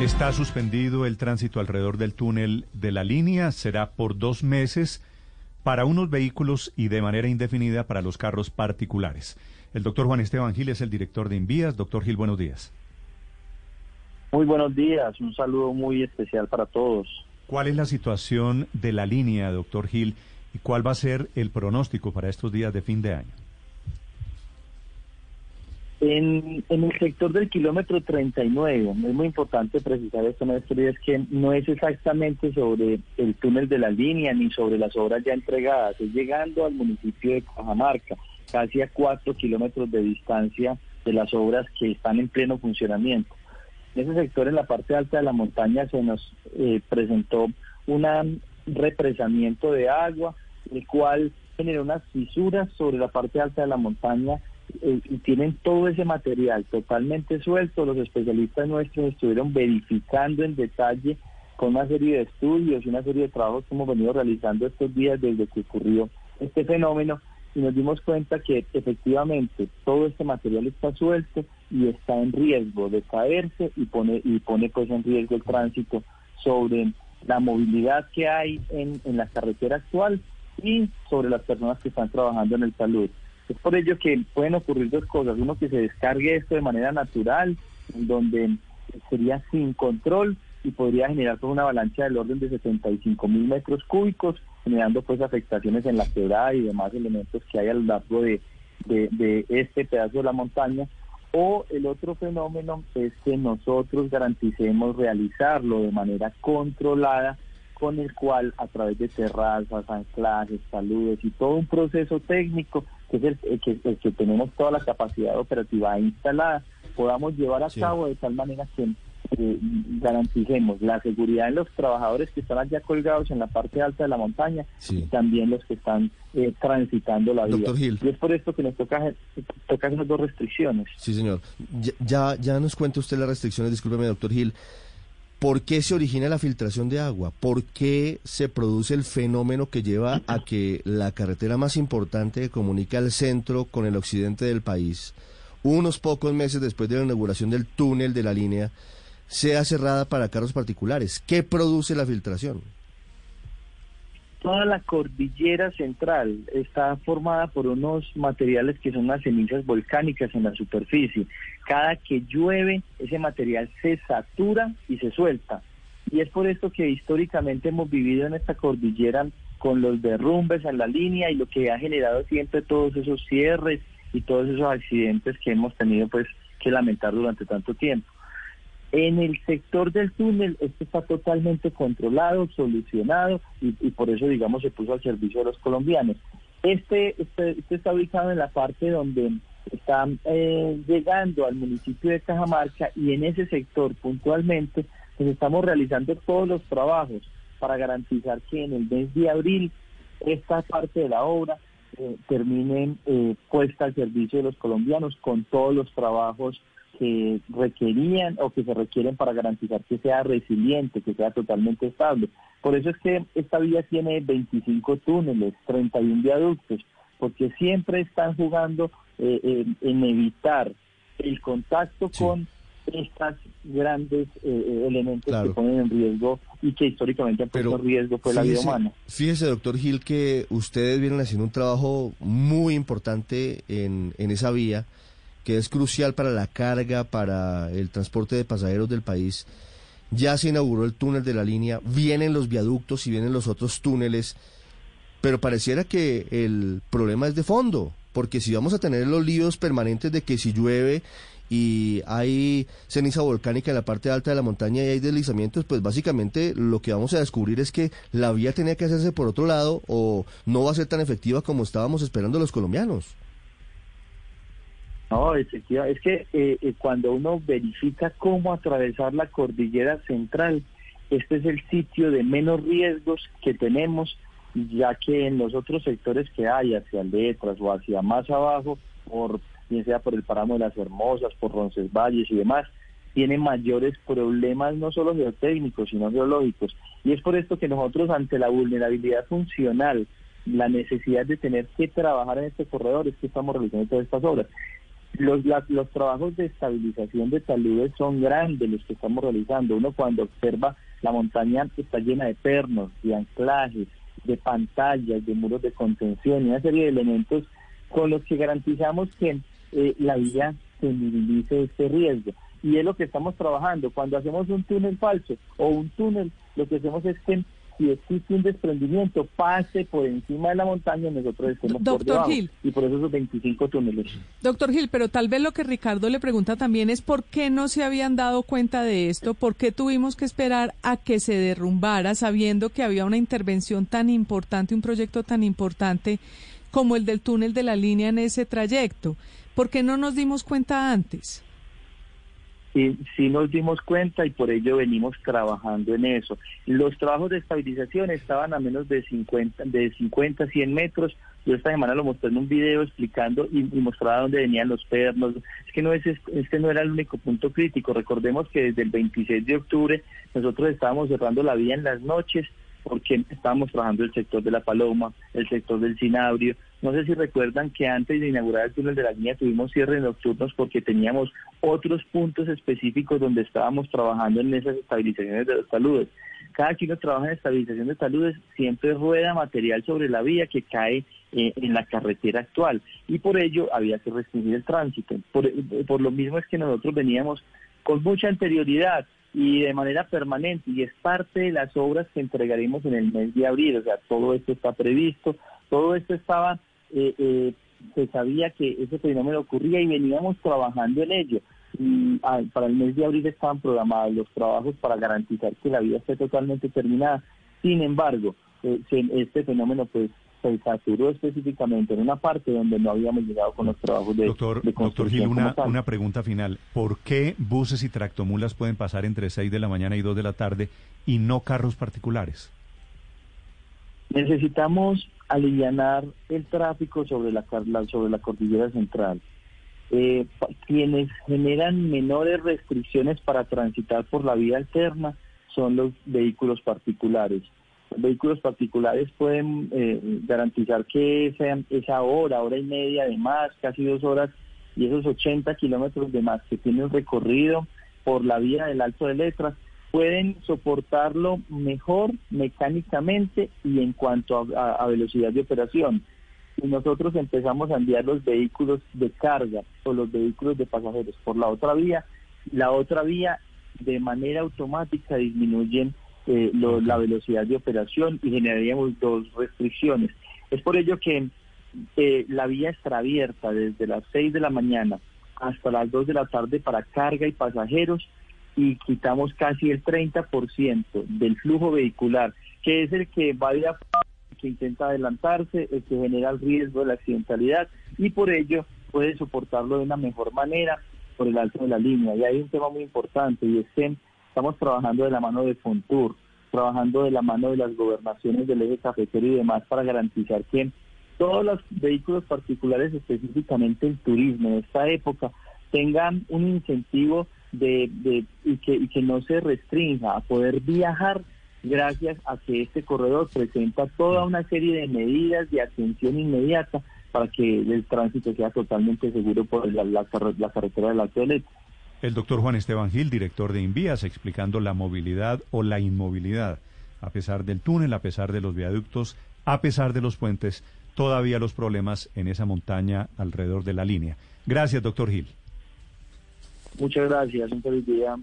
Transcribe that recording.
Está suspendido el tránsito alrededor del túnel de la línea. Será por dos meses para unos vehículos y de manera indefinida para los carros particulares. El doctor Juan Esteban Gil es el director de Invías. Doctor Gil, buenos días. Muy buenos días. Un saludo muy especial para todos. ¿Cuál es la situación de la línea, doctor Gil, y cuál va a ser el pronóstico para estos días de fin de año? En, el sector del kilómetro 39, es muy importante precisar esto, es que no es exactamente sobre el túnel de la línea ni sobre las obras ya entregadas, es llegando al municipio de Cajamarca, casi a cuatro kilómetros de distancia de las obras que están en pleno funcionamiento. En ese sector, en la parte alta de la montaña, se nos eh, presentó un represamiento de agua, el cual generó unas fisuras sobre la parte alta de la montaña eh, y tienen todo ese material totalmente suelto. Los especialistas nuestros estuvieron verificando en detalle con una serie de estudios y una serie de trabajos que hemos venido realizando estos días desde que ocurrió este fenómeno y nos dimos cuenta que efectivamente todo este material está suelto y está en riesgo de caerse y pone y pone pues en riesgo el tránsito sobre la movilidad que hay en, en la carretera actual y sobre las personas que están trabajando en el salud. Es por ello que pueden ocurrir dos cosas. Uno, que se descargue esto de manera natural, en donde sería sin control y podría generar toda una avalancha del orden de 75 mil metros cúbicos, generando pues afectaciones en la quebrada y demás elementos que hay a lo largo de, de este pedazo de la montaña. O el otro fenómeno es que nosotros garanticemos realizarlo de manera controlada con el cual a través de terrazas, anclajes, saludos y todo un proceso técnico que es el, que, tenemos toda la capacidad operativa instalada, podamos llevar a cabo de tal manera que garanticemos la seguridad de los trabajadores que están allá colgados en la parte alta de la montaña y también los que están eh, transitando la vía. Y es por esto que nos toca, toca esas dos restricciones. Sí, señor. Ya, ya nos cuenta usted las restricciones, discúlpeme, doctor Gil. ¿Por qué se origina la filtración de agua? ¿Por qué se produce el fenómeno que lleva a que la carretera más importante que comunica el centro con el occidente del país, unos pocos meses después de la inauguración del túnel de la línea, sea cerrada para carros particulares? ¿Qué produce la filtración? Toda la cordillera central está formada por unos materiales que son las cenizas volcánicas en la superficie. Cada que llueve, ese material se satura y se suelta. Y es por esto que históricamente hemos vivido en esta cordillera con los derrumbes en la línea y lo que ha generado siempre todos esos cierres y todos esos accidentes que hemos tenido pues que lamentar durante tanto tiempo. En el sector del túnel, esto está totalmente controlado, solucionado y, por eso, digamos, se puso al servicio de los colombianos. Este, este, este está ubicado en la parte donde está eh, llegando al municipio de Cajamarca y en ese sector puntualmente pues estamos realizando todos los trabajos para garantizar que en el mes de abril esta parte de la obra eh, termine eh, puesta al servicio de los colombianos con todos los trabajos que requerían o que se requieren para garantizar que sea resiliente, que sea totalmente estable. Por eso es que esta vía tiene 25 túneles, 31 viaductos, porque siempre están jugando eh, en evitar el contacto con estas grandes eh, eh, elementos que ponen en riesgo y que históricamente han puesto en riesgo por la vida humana. Fíjese, doctor Gil, que ustedes vienen haciendo un trabajo muy importante en, en esa vía que es crucial para la carga, para el transporte de pasajeros del país. Ya se inauguró el túnel de la línea, vienen los viaductos y vienen los otros túneles, pero pareciera que el problema es de fondo, porque si vamos a tener los líos permanentes de que si llueve y hay ceniza volcánica en la parte alta de la montaña y hay deslizamientos, pues básicamente lo que vamos a descubrir es que la vía tenía que hacerse por otro lado o no va a ser tan efectiva como estábamos esperando los colombianos. No, efectivamente, es que eh, eh, cuando uno verifica cómo atravesar la cordillera central, este es el sitio de menos riesgos que tenemos, ya que en los otros sectores que hay, hacia Letras o hacia más abajo, por bien sea por el páramo de las Hermosas, por Roncesvalles y demás, tiene mayores problemas no solo geotécnicos, sino geológicos. Y es por esto que nosotros ante la vulnerabilidad funcional, la necesidad de tener que trabajar en este corredor, es que estamos realizando todas estas obras. Los, los trabajos de estabilización de taludes son grandes los que estamos realizando. Uno cuando observa la montaña está llena de pernos, de anclajes, de pantallas, de muros de contención y una serie de elementos con los que garantizamos que eh, la vía se minimice este riesgo. Y es lo que estamos trabajando. Cuando hacemos un túnel falso o un túnel, lo que hacemos es que si existe un desprendimiento, pase por encima de la montaña nosotros estemos por debajo. Gil. Y por eso esos 25 túneles. Doctor Gil, pero tal vez lo que Ricardo le pregunta también es por qué no se habían dado cuenta de esto, por qué tuvimos que esperar a que se derrumbara sabiendo que había una intervención tan importante, un proyecto tan importante como el del túnel de la línea en ese trayecto. ¿Por qué no nos dimos cuenta antes? Sí, sí nos dimos cuenta y por ello venimos trabajando en eso. Los trabajos de estabilización estaban a menos de 50, de 50 100 metros. Yo esta semana lo mostré en un video explicando y, mostraba dónde venían los pernos. Es que no es este no era el único punto crítico. Recordemos que desde el 26 de octubre nosotros estábamos cerrando la vía en las noches porque estábamos trabajando el sector de la Paloma, el sector del Cinabrio. No sé si recuerdan que antes de inaugurar el túnel de la línea tuvimos cierres nocturnos porque teníamos otros puntos específicos donde estábamos trabajando en esas estabilizaciones de los taludes. Cada quien trabaja en estabilización de taludes siempre rueda material sobre la vía que cae eh, en la carretera actual y por ello había que restringir el tránsito. Por, por lo mismo es que nosotros veníamos con mucha anterioridad y de manera permanente y es parte de las obras que entregaremos en el mes de abril. O sea, todo esto está previsto, todo esto estaba, eh, eh, se sabía que ese fenómeno ocurría y veníamos trabajando en ello. Y ah, para el mes de abril estaban programados los trabajos para garantizar que la vida esté totalmente terminada. Sin embargo, eh, este fenómeno pues se saturó específicamente en una parte donde no habíamos llegado con los trabajos de, doctor, Doctor Gil, una, una pregunta final. ¿Por qué buses y tractomulas pueden pasar entre 6 de la mañana y 2 de la tarde y no carros particulares? Necesitamos aliviar el tráfico sobre la, sobre la cordillera central. Eh, quienes generan menores restricciones para transitar por la vía alterna son los vehículos particulares vehículos particulares pueden eh, garantizar que sean esa hora, hora y media de más, casi dos horas, y esos 80 kilómetros de más que tienen recorrido por la vía del Alto de Letras, pueden soportarlo mejor mecánicamente y en cuanto a, velocidad de operación. Y nosotros empezamos a enviar los vehículos de carga o los vehículos de pasajeros por la otra vía, la otra vía de manera automática disminuyen eh, la velocidad de operación y generaríamos dos restricciones. Es por ello que eh, la vía estará abierta desde las 6 de la mañana hasta las 2 de la tarde para carga y pasajeros y quitamos casi el 30% del flujo vehicular, que es el que va a que intenta adelantarse, el que genera el riesgo de la accidentalidad y por ello puede soportarlo de una mejor manera por el alto de la línea. Y hay un tema muy importante y es que Estamos trabajando de la mano de Fontur, trabajando de la mano de las gobernaciones del eje cafetero y demás para garantizar que todos los vehículos particulares, específicamente el turismo en esta época, tengan un incentivo de, y, que, y que no se restrinja a poder viajar gracias a que este corredor presenta toda una serie de medidas de atención inmediata para que el tránsito sea totalmente seguro por la, la, carretera de el doctor Juan Esteban Gil, director de Invías, explicando la movilidad o la inmovilidad. A pesar del túnel, a pesar de los viaductos, a pesar de los puentes, todavía los problemas en esa montaña alrededor de la línea. Gracias, doctor Gil. Muchas gracias, un feliz día.